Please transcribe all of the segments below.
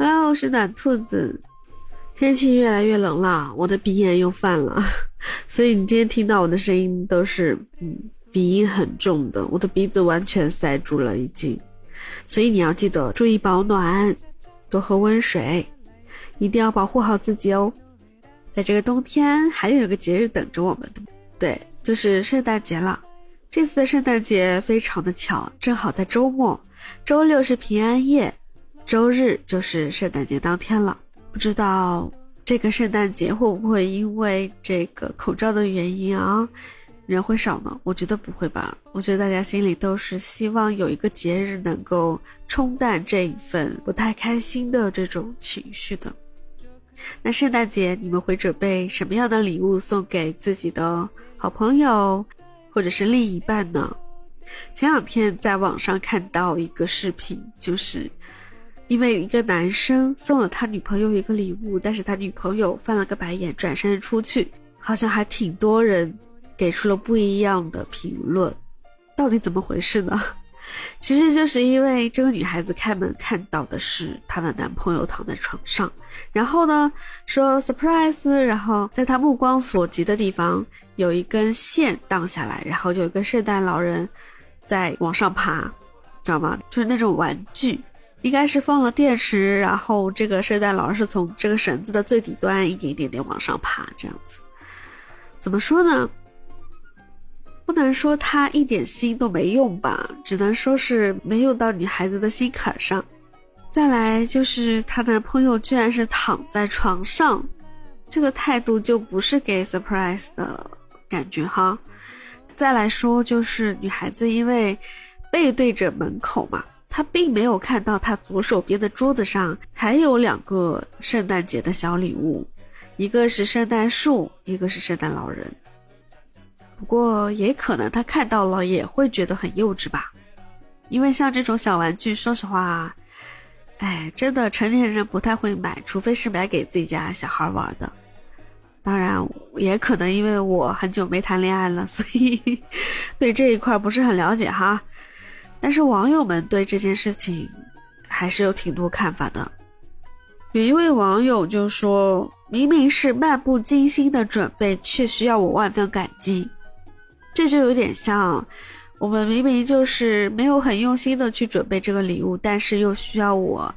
Hello，我是暖兔子。天气越来越冷了，我的鼻炎又犯了，所以你今天听到我的声音都是嗯鼻音很重的，我的鼻子完全塞住了已经。所以你要记得注意保暖，多喝温水，一定要保护好自己哦。在这个冬天，还有一个节日等着我们，对，就是圣诞节了。这次的圣诞节非常的巧，正好在周末，周六是平安夜。周日就是圣诞节当天了，不知道这个圣诞节会不会因为这个口罩的原因啊，人会少呢？我觉得不会吧，我觉得大家心里都是希望有一个节日能够冲淡这一份不太开心的这种情绪的。那圣诞节你们会准备什么样的礼物送给自己的好朋友，或者是另一半呢？前两天在网上看到一个视频，就是。因为一个男生送了他女朋友一个礼物，但是他女朋友翻了个白眼，转身出去，好像还挺多人给出了不一样的评论，到底怎么回事呢？其实就是因为这个女孩子开门看到的是她的男朋友躺在床上，然后呢说 surprise，然后在她目光所及的地方有一根线荡下来，然后就有一个圣诞老人在往上爬，知道吗？就是那种玩具。应该是放了电池，然后这个圣诞老人是从这个绳子的最底端一点一点点往上爬，这样子。怎么说呢？不能说他一点心都没用吧，只能说是没有到女孩子的心坎上。再来就是她男朋友居然是躺在床上，这个态度就不是给 surprise 的感觉哈。再来说就是女孩子因为背对着门口嘛。他并没有看到他左手边的桌子上还有两个圣诞节的小礼物，一个是圣诞树，一个是圣诞老人。不过也可能他看到了也会觉得很幼稚吧，因为像这种小玩具，说实话，哎，真的成年人不太会买，除非是买给自己家小孩玩的。当然，也可能因为我很久没谈恋爱了，所以 对这一块不是很了解哈。但是网友们对这件事情还是有挺多看法的。有一位网友就说：“明明是漫不经心的准备，却需要我万分感激。”这就有点像我们明明就是没有很用心的去准备这个礼物，但是又需要我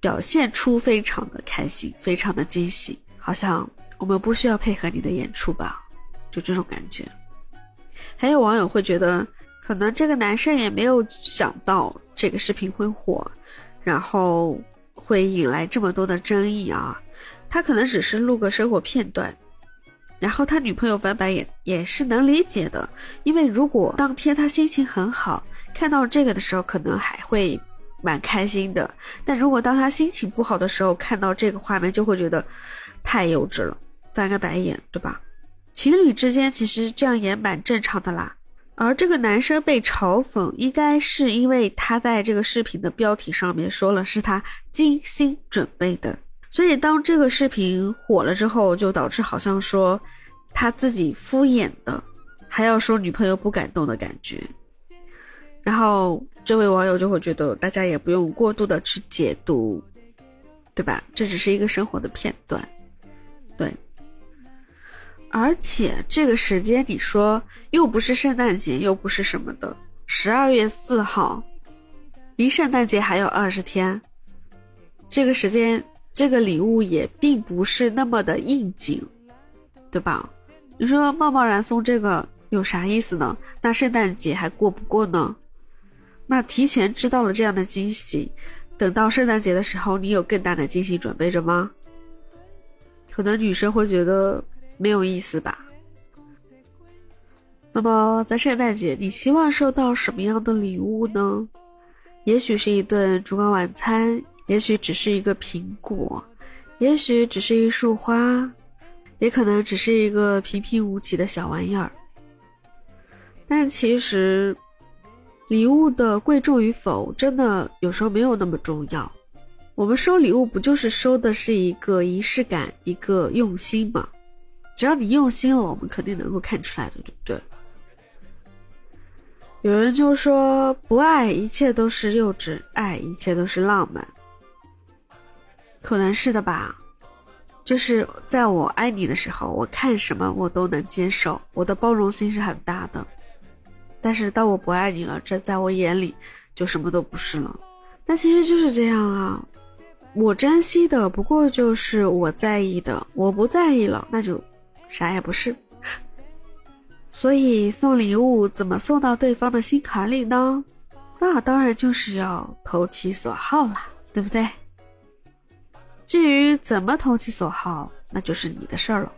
表现出非常的开心、非常的惊喜，好像我们不需要配合你的演出吧？就这种感觉。还有网友会觉得。可能这个男生也没有想到这个视频会火，然后会引来这么多的争议啊。他可能只是录个生活片段，然后他女朋友翻白眼也是能理解的。因为如果当天他心情很好，看到这个的时候，可能还会蛮开心的。但如果当他心情不好的时候，看到这个画面，就会觉得太幼稚了，翻个白眼，对吧？情侣之间其实这样也蛮正常的啦。而这个男生被嘲讽，应该是因为他在这个视频的标题上面说了是他精心准备的，所以当这个视频火了之后，就导致好像说他自己敷衍的，还要说女朋友不感动的感觉。然后这位网友就会觉得，大家也不用过度的去解读，对吧？这只是一个生活的片段，对。而且这个时间，你说又不是圣诞节，又不是什么的，十二月四号，离圣诞节还有二十天，这个时间，这个礼物也并不是那么的应景，对吧？你说贸贸然送这个有啥意思呢？那圣诞节还过不过呢？那提前知道了这样的惊喜，等到圣诞节的时候，你有更大的惊喜准备着吗？可能女生会觉得。没有意思吧？那么在圣诞节，你希望收到什么样的礼物呢？也许是一顿烛光晚餐，也许只是一个苹果，也许只是一束花，也可能只是一个平平无奇的小玩意儿。但其实，礼物的贵重与否，真的有时候没有那么重要。我们收礼物，不就是收的是一个仪式感，一个用心吗？只要你用心了，我们肯定能够看出来的，对不对？有人就说不爱一切都是幼稚，爱一切都是浪漫。可能是的吧。就是在我爱你的时候，我看什么我都能接受，我的包容心是很大的。但是当我不爱你了，这在我眼里就什么都不是了。那其实就是这样啊，我珍惜的不过就是我在意的，我不在意了，那就啥也不是。所以送礼物怎么送到对方的心坎里呢？那当然就是要投其所好啦，对不对？至于怎么投其所好，那就是你的事儿了。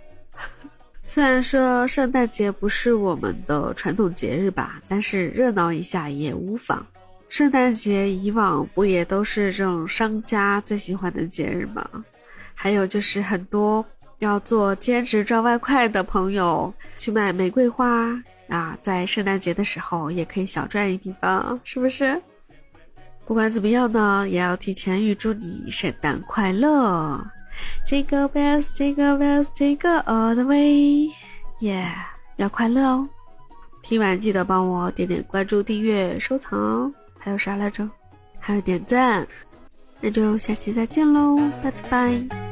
虽然说圣诞节不是我们的传统节日吧，但是热闹一下也无妨。圣诞节以往不也都是这种商家最喜欢的节日吗？还有就是很多要做兼职赚外快的朋友去买玫瑰花啊，在圣诞节的时候也可以小赚一笔吧，是不是？不管怎么样呢，也要提前预祝你圣诞快乐！Jingle bells, jingle bells, jingle all the way，耶，要快乐哦！听完记得帮我点点关注、订阅、收藏，还有啥来着？还有点赞。那就下期再见喽，拜拜。